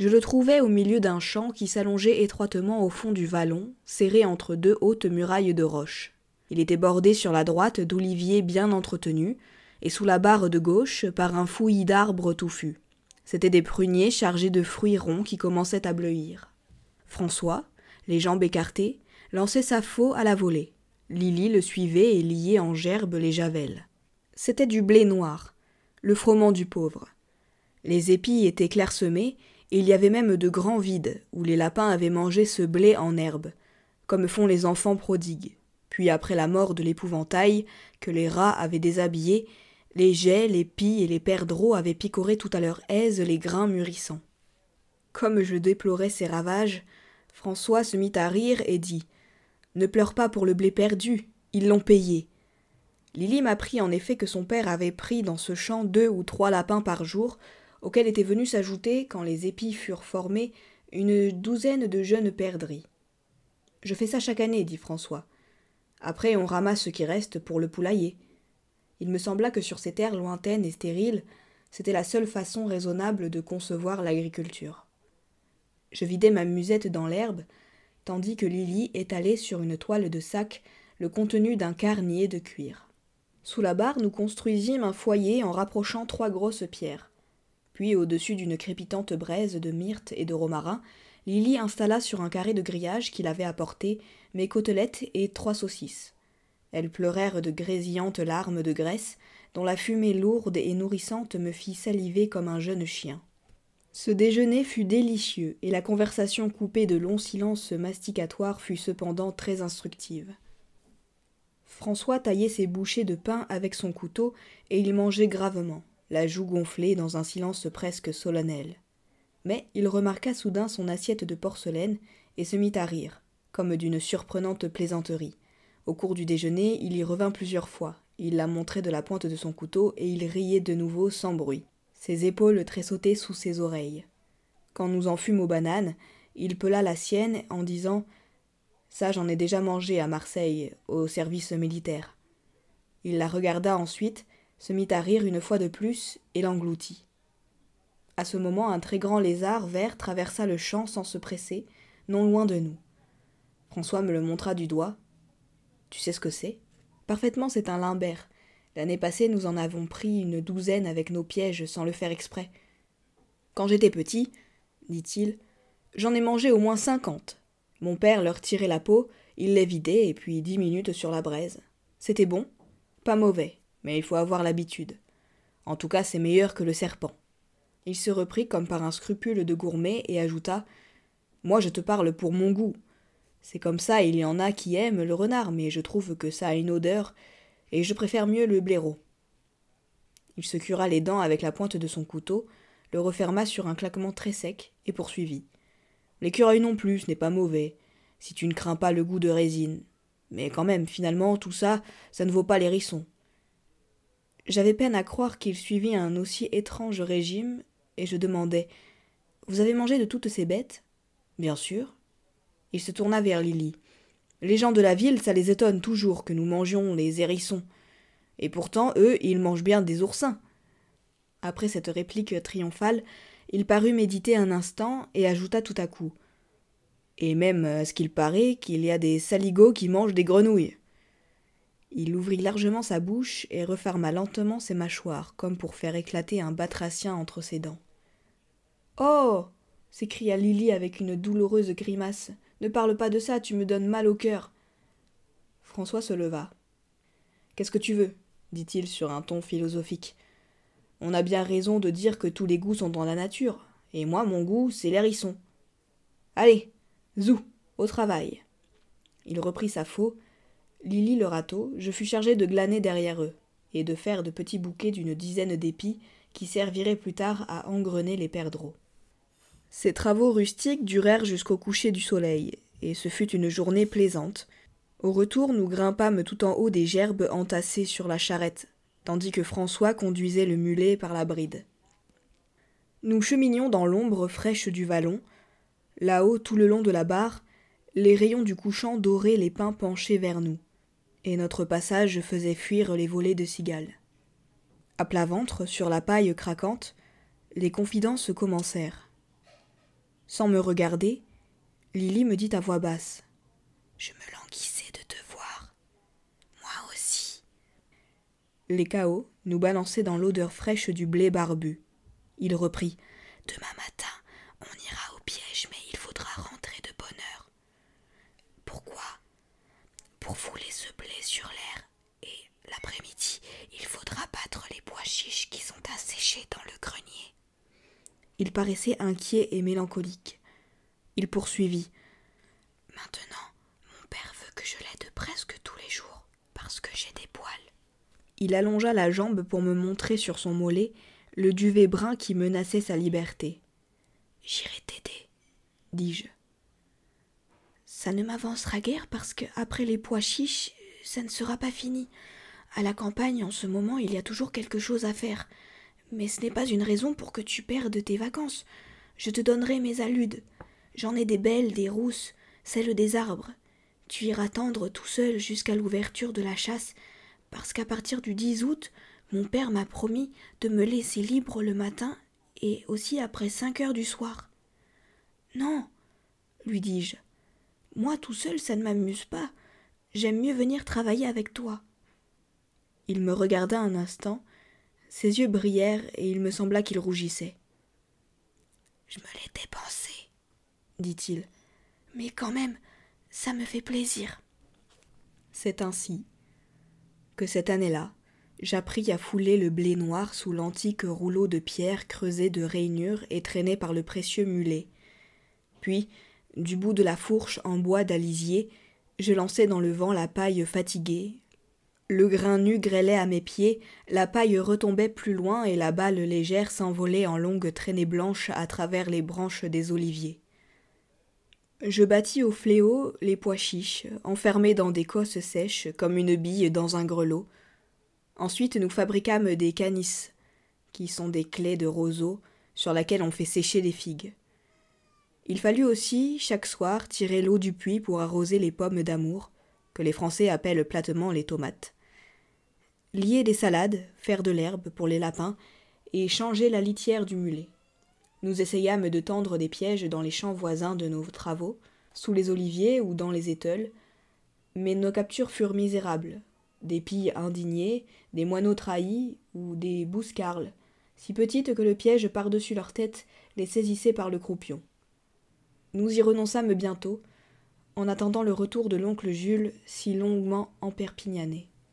Je le trouvai au milieu d'un champ qui s'allongeait étroitement au fond du vallon, serré entre deux hautes murailles de roches. Il était bordé sur la droite d'oliviers bien entretenus, et sous la barre de gauche par un fouillis d'arbres touffus. C'étaient des pruniers chargés de fruits ronds qui commençaient à bleuir. François, les jambes écartées, lançait sa faux à la volée. Lily le suivait et liait en gerbes les javelles. C'était du blé noir, le froment du pauvre. Les épis étaient clairsemés, il y avait même de grands vides, où les lapins avaient mangé ce blé en herbe, comme font les enfants prodigues. Puis après la mort de l'épouvantail, que les rats avaient déshabillé, les jets, les pies et les perdreaux avaient picoré tout à leur aise les grains mûrissants. Comme je déplorais ces ravages, François se mit à rire et dit Ne pleure pas pour le blé perdu, ils l'ont payé. Lily m'apprit en effet que son père avait pris dans ce champ deux ou trois lapins par jour, auxquels était venu s'ajouter, quand les épis furent formés, une douzaine de jeunes perdrix. Je fais ça chaque année, dit François. Après, on ramasse ce qui reste pour le poulailler. Il me sembla que sur ces terres lointaines et stériles, c'était la seule façon raisonnable de concevoir l'agriculture. Je vidai ma musette dans l'herbe, tandis que Lily étalait sur une toile de sac le contenu d'un carnier de cuir. Sous la barre, nous construisîmes un foyer en rapprochant trois grosses pierres. Puis, au-dessus d'une crépitante braise de myrte et de romarin, Lily installa sur un carré de grillage qu'il avait apporté mes côtelettes et trois saucisses. Elles pleurèrent de grésillantes larmes de graisse, dont la fumée lourde et nourrissante me fit saliver comme un jeune chien. Ce déjeuner fut délicieux, et la conversation coupée de longs silences masticatoires fut cependant très instructive. François taillait ses bouchées de pain avec son couteau, et il mangeait gravement, la joue gonflée dans un silence presque solennel. Mais il remarqua soudain son assiette de porcelaine et se mit à rire, comme d'une surprenante plaisanterie. Au cours du déjeuner, il y revint plusieurs fois. Il la montrait de la pointe de son couteau et il riait de nouveau sans bruit. Ses épaules tressautaient sous ses oreilles. Quand nous en fûmes aux bananes, il pela la sienne en disant Ça, j'en ai déjà mangé à Marseille, au service militaire. Il la regarda ensuite, se mit à rire une fois de plus et l'engloutit. À ce moment, un très grand lézard vert traversa le champ sans se presser, non loin de nous. François me le montra du doigt. Tu sais ce que c'est? Parfaitement, c'est un limbert. L'année passée, nous en avons pris une douzaine avec nos pièges sans le faire exprès. Quand j'étais petit, dit-il, j'en ai mangé au moins cinquante. Mon père leur tirait la peau, il les vidait et puis dix minutes sur la braise. C'était bon? Pas mauvais, mais il faut avoir l'habitude. En tout cas, c'est meilleur que le serpent. Il se reprit comme par un scrupule de gourmet et ajouta Moi, je te parle pour mon goût. C'est comme ça, il y en a qui aiment le renard, mais je trouve que ça a une odeur, et je préfère mieux le blaireau. Il se cura les dents avec la pointe de son couteau, le referma sur un claquement très sec, et poursuivit. L'écureuil non plus, ce n'est pas mauvais, si tu ne crains pas le goût de résine. Mais quand même, finalement, tout ça, ça ne vaut pas l'hérisson. J'avais peine à croire qu'il suivit un aussi étrange régime, et je demandai Vous avez mangé de toutes ces bêtes? Bien sûr. Il se tourna vers Lily. Les gens de la ville, ça les étonne toujours que nous mangions les hérissons. Et pourtant, eux, ils mangent bien des oursins. Après cette réplique triomphale, il parut méditer un instant et ajouta tout à coup. Et même, à ce qu'il paraît, qu'il y a des saligots qui mangent des grenouilles. Il ouvrit largement sa bouche et referma lentement ses mâchoires, comme pour faire éclater un batracien entre ses dents. Oh s'écria Lily avec une douloureuse grimace. Ne parle pas de ça, tu me donnes mal au cœur. François se leva. Qu'est-ce que tu veux? dit-il sur un ton philosophique. On a bien raison de dire que tous les goûts sont dans la nature, et moi mon goût, c'est l'hérisson. Allez, zou, au travail. Il reprit sa faux. Lily le râteau, je fus chargé de glaner derrière eux, et de faire de petits bouquets d'une dizaine d'épis qui serviraient plus tard à engrener les perdreaux. Ces travaux rustiques durèrent jusqu'au coucher du soleil, et ce fut une journée plaisante. Au retour, nous grimpâmes tout en haut des gerbes entassées sur la charrette, tandis que François conduisait le mulet par la bride. Nous cheminions dans l'ombre fraîche du vallon. Là-haut, tout le long de la barre, les rayons du couchant doraient les pins penchés vers nous, et notre passage faisait fuir les volées de cigales. À plat ventre, sur la paille craquante, les confidences commencèrent. Sans me regarder, Lily me dit à voix basse Je me languissais de te voir. Moi aussi. Les chaos nous balançaient dans l'odeur fraîche du blé barbu. Il reprit Demain matin, on ira au piège, mais il faudra Fouler ce blé sur l'air. Et l'après-midi, il faudra battre les pois chiches qui sont asséchés dans le grenier. Il paraissait inquiet et mélancolique. Il poursuivit. Maintenant, mon père veut que je l'aide presque tous les jours, parce que j'ai des poils. Il allongea la jambe pour me montrer sur son mollet le duvet brun qui menaçait sa liberté. J'irai t'aider, dis-je. Ça ne m'avancera guère parce que, après les pois chiches, ça ne sera pas fini. À la campagne, en ce moment, il y a toujours quelque chose à faire. Mais ce n'est pas une raison pour que tu perdes tes vacances. Je te donnerai mes aludes. J'en ai des belles, des rousses, celles des arbres. Tu iras tendre tout seul jusqu'à l'ouverture de la chasse, parce qu'à partir du 10 août, mon père m'a promis de me laisser libre le matin et aussi après cinq heures du soir. Non, lui dis-je. Moi tout seul, ça ne m'amuse pas. J'aime mieux venir travailler avec toi. Il me regarda un instant, ses yeux brillèrent et il me sembla qu'il rougissait. Je me l'étais pensé, dit-il, mais quand même, ça me fait plaisir. C'est ainsi que cette année-là, j'appris à fouler le blé noir sous l'antique rouleau de pierre creusé de rainures et traîné par le précieux mulet. Puis, du bout de la fourche en bois d'alisier, je lançai dans le vent la paille fatiguée, le grain nu grêlait à mes pieds, la paille retombait plus loin et la balle légère s'envolait en longues traînées blanches à travers les branches des oliviers. Je battis au fléau les pois chiches, enfermés dans des cosses sèches comme une bille dans un grelot. Ensuite nous fabriquâmes des canisses, qui sont des clés de roseaux sur laquelle on fait sécher les figues. Il fallut aussi, chaque soir, tirer l'eau du puits pour arroser les pommes d'amour, que les Français appellent platement les tomates lier des salades, faire de l'herbe pour les lapins, et changer la litière du mulet. Nous essayâmes de tendre des pièges dans les champs voisins de nos travaux, sous les oliviers ou dans les éteules, mais nos captures furent misérables. Des pilles indignées, des moineaux trahis ou des bouscarles, si petites que le piège par-dessus leur tête les saisissait par le croupion. Nous y renonçâmes bientôt, en attendant le retour de l'oncle Jules si longuement emperpignané.